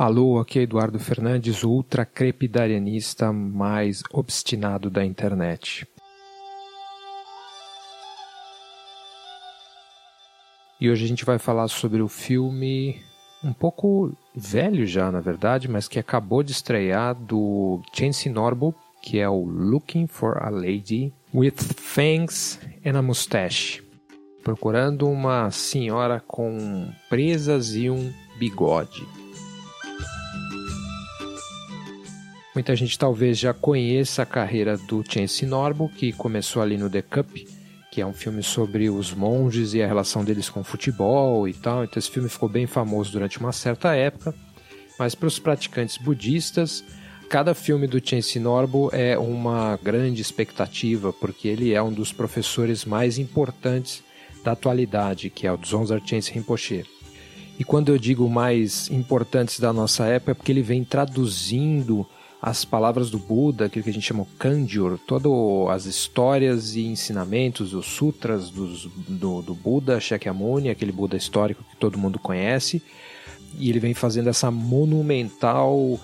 Alô, aqui é Eduardo Fernandes, o ultra crepidarianista mais obstinado da internet. E hoje a gente vai falar sobre o filme um pouco velho já, na verdade, mas que acabou de estrear do Chance Norbo, que é o Looking for a Lady with Fangs and a Mustache. Procurando uma senhora com presas e um bigode. Muita gente talvez já conheça a carreira do Chance Norbo, que começou ali no The Cup, que é um filme sobre os monges e a relação deles com o futebol e tal. Então esse filme ficou bem famoso durante uma certa época. Mas para os praticantes budistas, cada filme do Chance Norbo é uma grande expectativa, porque ele é um dos professores mais importantes da atualidade, que é o Dzongzar Chance Rinpoche. E quando eu digo mais importantes da nossa época, é porque ele vem traduzindo as palavras do Buda, aquilo que a gente chama de Kanjur, todas as histórias e ensinamentos, os sutras dos, do, do Buda Shakyamuni, aquele Buda histórico que todo mundo conhece, e ele vem fazendo essa monumental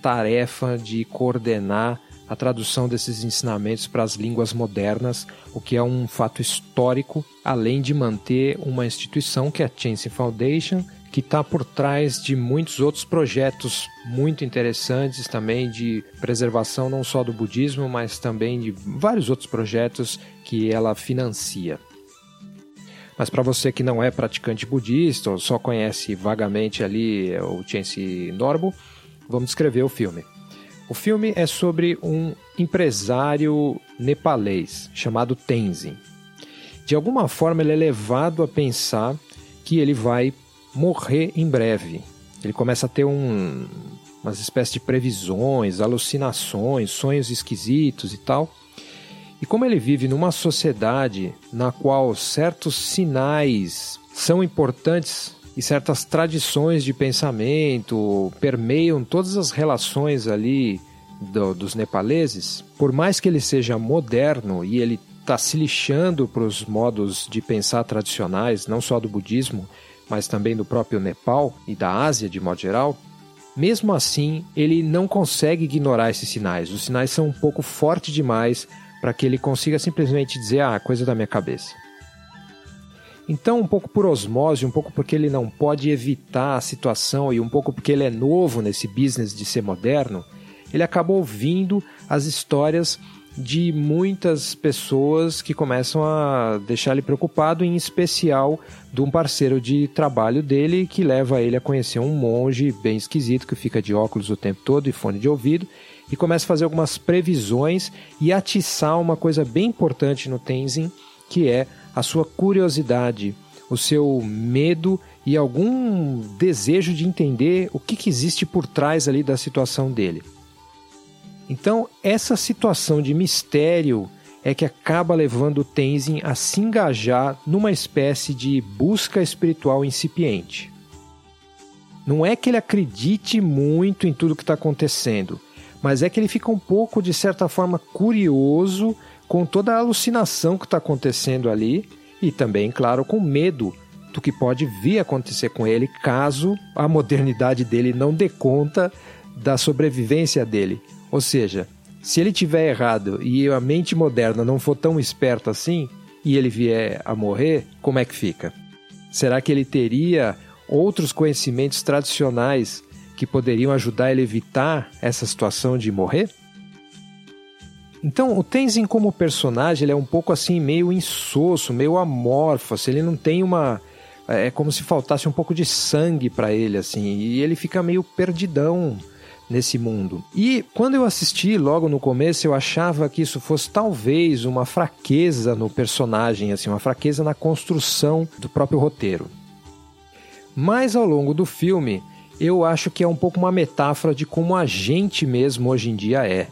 tarefa de coordenar a tradução desses ensinamentos para as línguas modernas, o que é um fato histórico, além de manter uma instituição que é a Chance Foundation, que está por trás de muitos outros projetos muito interessantes também de preservação não só do budismo, mas também de vários outros projetos que ela financia. Mas para você que não é praticante budista ou só conhece vagamente ali o Chense Norbo, vamos descrever o filme. O filme é sobre um empresário nepalês chamado Tenzin. De alguma forma ele é levado a pensar que ele vai morrer em breve. Ele começa a ter um, umas espécies de previsões, alucinações, sonhos esquisitos e tal. E como ele vive numa sociedade na qual certos sinais são importantes e certas tradições de pensamento permeiam todas as relações ali do, dos nepaleses, por mais que ele seja moderno e ele está se lixando para os modos de pensar tradicionais, não só do budismo, mas também do próprio Nepal e da Ásia de modo geral, mesmo assim ele não consegue ignorar esses sinais. Os sinais são um pouco fortes demais para que ele consiga simplesmente dizer, ah, coisa da minha cabeça. Então, um pouco por osmose, um pouco porque ele não pode evitar a situação e um pouco porque ele é novo nesse business de ser moderno, ele acaba ouvindo as histórias de muitas pessoas que começam a deixar ele preocupado, em especial de um parceiro de trabalho dele que leva ele a conhecer um monge bem esquisito que fica de óculos o tempo todo e fone de ouvido e começa a fazer algumas previsões e atiçar uma coisa bem importante no Tenzin, que é a sua curiosidade, o seu medo e algum desejo de entender o que, que existe por trás ali da situação dele. Então, essa situação de mistério é que acaba levando Tenzin a se engajar numa espécie de busca espiritual incipiente. Não é que ele acredite muito em tudo que está acontecendo, mas é que ele fica um pouco, de certa forma, curioso com toda a alucinação que está acontecendo ali e também, claro, com medo do que pode vir a acontecer com ele caso a modernidade dele não dê conta da sobrevivência dele. Ou seja, se ele tiver errado e a mente moderna não for tão esperta assim e ele vier a morrer, como é que fica? Será que ele teria outros conhecimentos tradicionais que poderiam ajudar ele a evitar essa situação de morrer? Então, o Tenzin como personagem, ele é um pouco assim, meio insosso, meio amorfo, assim, ele não tem uma... É como se faltasse um pouco de sangue para ele, assim, e ele fica meio perdidão nesse mundo. E quando eu assisti logo no começo, eu achava que isso fosse talvez uma fraqueza no personagem, assim, uma fraqueza na construção do próprio roteiro. Mas ao longo do filme, eu acho que é um pouco uma metáfora de como a gente mesmo hoje em dia é.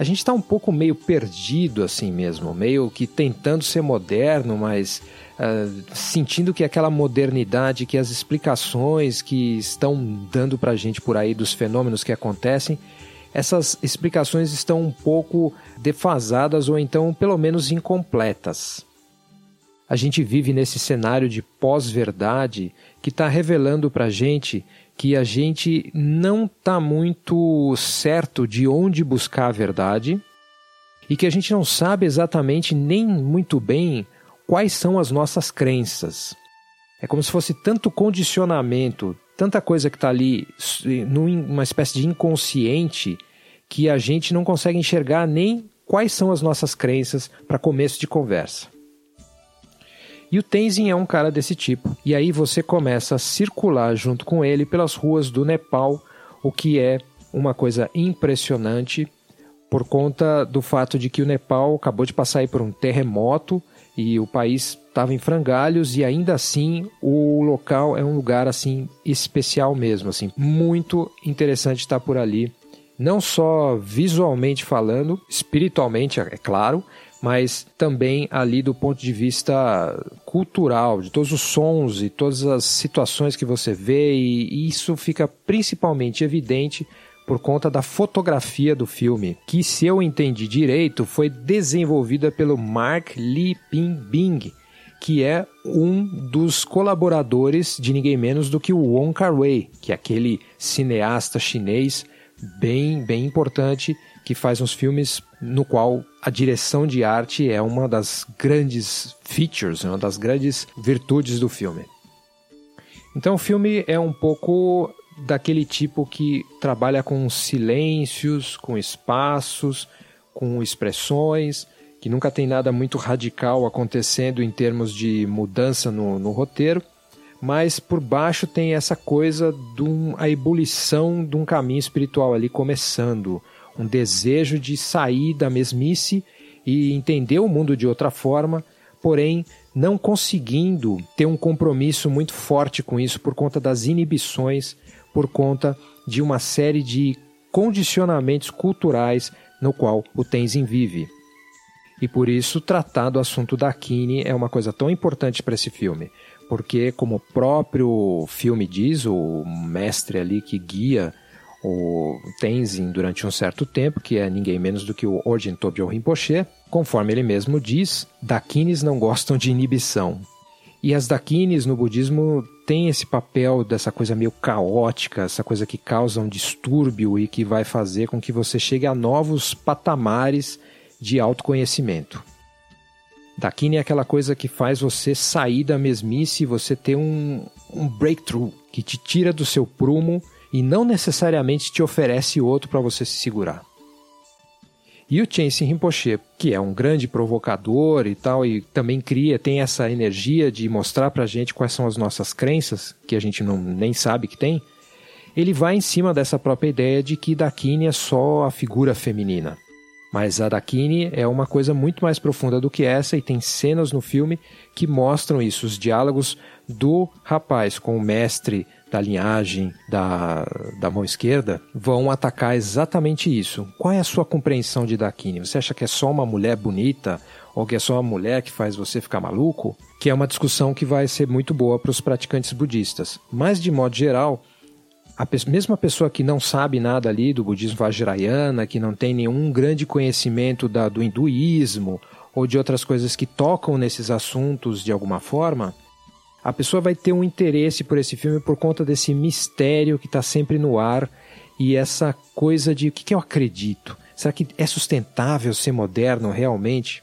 A gente está um pouco meio perdido assim mesmo, meio que tentando ser moderno, mas uh, sentindo que aquela modernidade, que as explicações que estão dando para a gente por aí dos fenômenos que acontecem, essas explicações estão um pouco defasadas ou então pelo menos incompletas. A gente vive nesse cenário de pós-verdade que está revelando para a gente que a gente não está muito certo de onde buscar a verdade e que a gente não sabe exatamente nem muito bem quais são as nossas crenças. É como se fosse tanto condicionamento, tanta coisa que está ali numa espécie de inconsciente que a gente não consegue enxergar nem quais são as nossas crenças para começo de conversa. E o Tenzin é um cara desse tipo. E aí você começa a circular junto com ele pelas ruas do Nepal, o que é uma coisa impressionante por conta do fato de que o Nepal acabou de passar por um terremoto e o país estava em frangalhos e ainda assim o local é um lugar assim especial mesmo, assim, muito interessante estar por ali, não só visualmente falando, espiritualmente, é claro, mas também ali do ponto de vista cultural, de todos os sons e todas as situações que você vê, e isso fica principalmente evidente por conta da fotografia do filme, que, se eu entendi direito, foi desenvolvida pelo Mark Lee Ping Bing, que é um dos colaboradores de ninguém menos do que o Wong Kar-wai, que é aquele cineasta chinês bem, bem importante que faz uns filmes no qual a direção de arte é uma das grandes features, uma das grandes virtudes do filme. Então o filme é um pouco daquele tipo que trabalha com silêncios, com espaços, com expressões, que nunca tem nada muito radical acontecendo em termos de mudança no, no roteiro, mas por baixo tem essa coisa de um, a ebulição de um caminho espiritual ali começando, um desejo de sair da mesmice e entender o mundo de outra forma, porém não conseguindo ter um compromisso muito forte com isso por conta das inibições por conta de uma série de condicionamentos culturais no qual o Tenzin vive. E por isso tratar do assunto da Kine é uma coisa tão importante para esse filme, porque como o próprio filme diz, o mestre ali que guia o Tenzin durante um certo tempo, que é ninguém menos do que o Orjin Tobyo Rinpoche, conforme ele mesmo diz, Dakinis não gostam de inibição. E as Dakinis no budismo têm esse papel dessa coisa meio caótica, essa coisa que causa um distúrbio e que vai fazer com que você chegue a novos patamares de autoconhecimento. Dakini é aquela coisa que faz você sair da mesmice e você ter um, um breakthrough que te tira do seu prumo e não necessariamente te oferece outro para você se segurar. E o Chensin Rinpoche, que é um grande provocador e tal, e também cria, tem essa energia de mostrar pra gente quais são as nossas crenças, que a gente não, nem sabe que tem, ele vai em cima dessa própria ideia de que Dakini é só a figura feminina. Mas a Dakini é uma coisa muito mais profunda do que essa e tem cenas no filme que mostram isso. Os diálogos do rapaz com o mestre da linhagem da, da mão esquerda vão atacar exatamente isso. Qual é a sua compreensão de Dakini? Você acha que é só uma mulher bonita ou que é só uma mulher que faz você ficar maluco? Que é uma discussão que vai ser muito boa para os praticantes budistas. Mas, de modo geral, a mesma pessoa que não sabe nada ali do budismo vajrayana, que não tem nenhum grande conhecimento da, do hinduísmo ou de outras coisas que tocam nesses assuntos de alguma forma, a pessoa vai ter um interesse por esse filme por conta desse mistério que está sempre no ar e essa coisa de o que, que eu acredito? Será que é sustentável ser moderno realmente?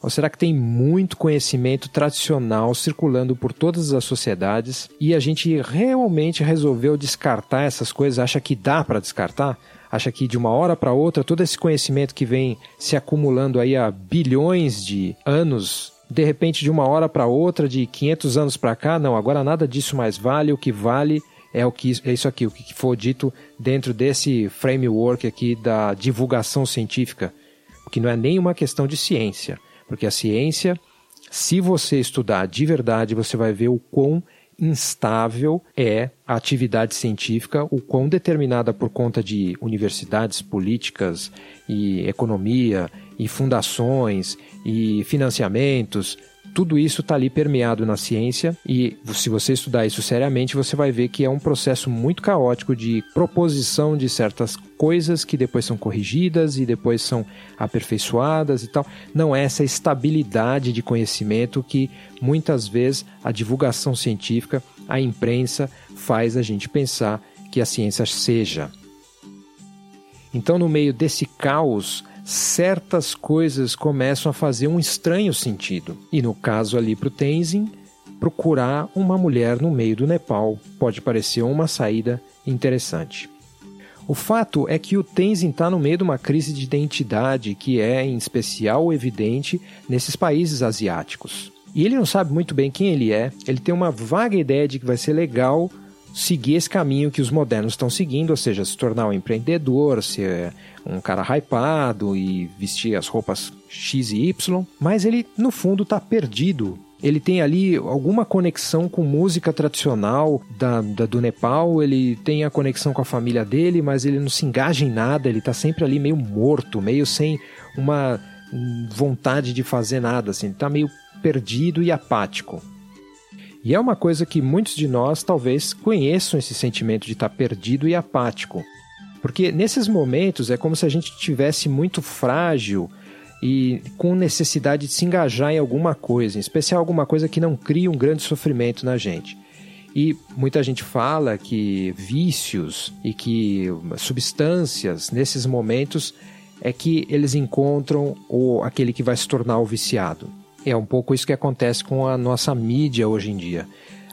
Ou será que tem muito conhecimento tradicional circulando por todas as sociedades e a gente realmente resolveu descartar essas coisas? Acha que dá para descartar? Acha que de uma hora para outra todo esse conhecimento que vem se acumulando aí há bilhões de anos de repente de uma hora para outra, de 500 anos para cá, não, agora nada disso mais vale, o que vale é o que é isso aqui, o que for dito dentro desse framework aqui da divulgação científica, que não é nem uma questão de ciência, porque a ciência, se você estudar de verdade, você vai ver o quão instável é a atividade científica, o quão determinada por conta de universidades, políticas e economia e fundações e financiamentos, tudo isso está ali permeado na ciência e se você estudar isso seriamente, você vai ver que é um processo muito caótico de proposição de certas coisas que depois são corrigidas e depois são aperfeiçoadas e tal. Não é essa estabilidade de conhecimento que muitas vezes a divulgação científica, a imprensa faz a gente pensar que a ciência seja. Então, no meio desse caos, certas coisas começam a fazer um estranho sentido. E no caso ali para o Tenzin, procurar uma mulher no meio do Nepal pode parecer uma saída interessante. O fato é que o Tenzin está no meio de uma crise de identidade que é, em especial, evidente nesses países asiáticos. E ele não sabe muito bem quem ele é, ele tem uma vaga ideia de que vai ser legal seguir esse caminho que os modernos estão seguindo, ou seja, se tornar um empreendedor, ser um cara hypado e vestir as roupas X e Y, mas ele no fundo está perdido ele tem ali alguma conexão com música tradicional da, da, do Nepal, ele tem a conexão com a família dele, mas ele não se engaja em nada, ele está sempre ali meio morto, meio sem uma vontade de fazer nada, assim, está meio perdido e apático. E é uma coisa que muitos de nós talvez conheçam esse sentimento de estar perdido e apático. Porque nesses momentos é como se a gente tivesse muito frágil e com necessidade de se engajar em alguma coisa, em especial alguma coisa que não crie um grande sofrimento na gente. E muita gente fala que vícios e que substâncias nesses momentos é que eles encontram o, aquele que vai se tornar o viciado. É um pouco isso que acontece com a nossa mídia hoje em dia.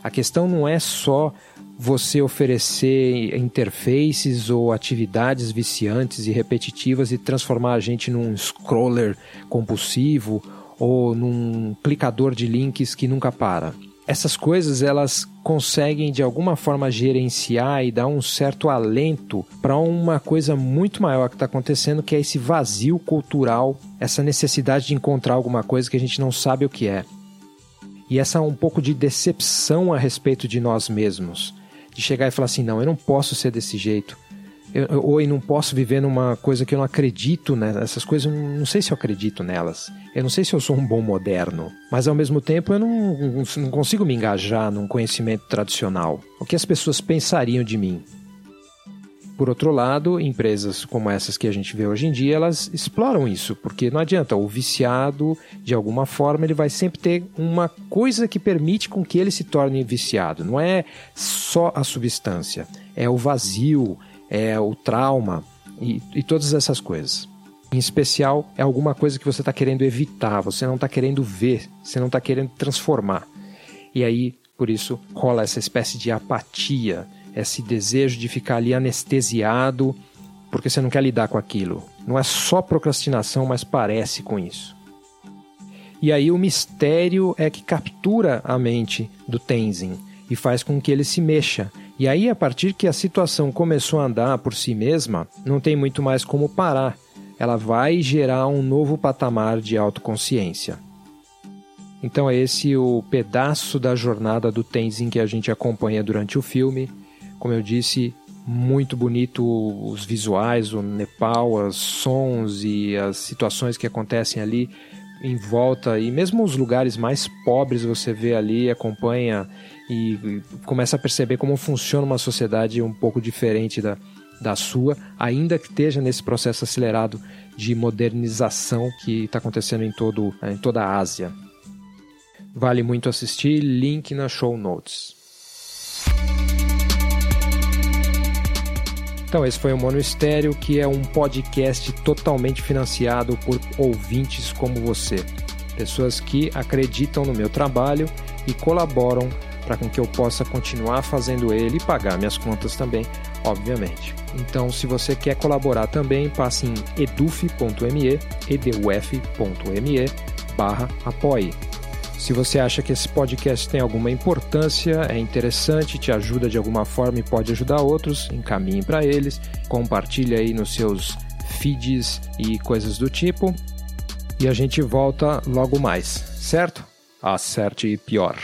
A questão não é só você oferecer interfaces ou atividades viciantes e repetitivas e transformar a gente num scroller compulsivo ou num clicador de links que nunca para. Essas coisas elas conseguem de alguma forma gerenciar e dar um certo alento para uma coisa muito maior que está acontecendo, que é esse vazio cultural, essa necessidade de encontrar alguma coisa que a gente não sabe o que é. E essa um pouco de decepção a respeito de nós mesmos de chegar e falar assim: não, eu não posso ser desse jeito. Eu, ou eu não posso viver numa coisa que eu não acredito, né? Essas coisas, eu não sei se eu acredito nelas. Eu não sei se eu sou um bom moderno. Mas ao mesmo tempo, eu não, não consigo me engajar num conhecimento tradicional. O que as pessoas pensariam de mim? Por outro lado, empresas como essas que a gente vê hoje em dia, elas exploram isso, porque não adianta, o viciado, de alguma forma, ele vai sempre ter uma coisa que permite com que ele se torne viciado. Não é só a substância, é o vazio, é o trauma e, e todas essas coisas. Em especial, é alguma coisa que você está querendo evitar, você não está querendo ver, você não está querendo transformar. E aí, por isso, rola essa espécie de apatia esse desejo de ficar ali anestesiado porque você não quer lidar com aquilo. Não é só procrastinação, mas parece com isso. E aí o mistério é que captura a mente do Tenzin e faz com que ele se mexa. E aí, a partir que a situação começou a andar por si mesma, não tem muito mais como parar. Ela vai gerar um novo patamar de autoconsciência. Então é esse o pedaço da jornada do Tenzin que a gente acompanha durante o filme como eu disse, muito bonito os visuais, o Nepal, os sons e as situações que acontecem ali em volta e mesmo os lugares mais pobres você vê ali, acompanha e começa a perceber como funciona uma sociedade um pouco diferente da, da sua, ainda que esteja nesse processo acelerado de modernização que está acontecendo em, todo, em toda a Ásia. Vale muito assistir, link na show notes. Então, esse foi o Mono Estéreo, que é um podcast totalmente financiado por ouvintes como você. Pessoas que acreditam no meu trabalho e colaboram para que eu possa continuar fazendo ele e pagar minhas contas também, obviamente. Então, se você quer colaborar também, passe em eduf.me, eduf.me barra apoie. Se você acha que esse podcast tem alguma importância, é interessante, te ajuda de alguma forma e pode ajudar outros, encaminhe para eles, compartilhe aí nos seus feeds e coisas do tipo. E a gente volta logo mais, certo? Acerte pior.